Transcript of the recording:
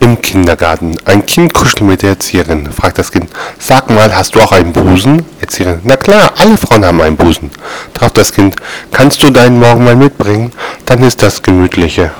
Im Kindergarten. Ein Kind kuschelt mit der Erzieherin. Fragt das Kind, sag mal, hast du auch einen Busen? Erzieherin, na klar, alle Frauen haben einen Busen. Darauf das Kind, kannst du deinen morgen mal mitbringen? Dann ist das gemütliche.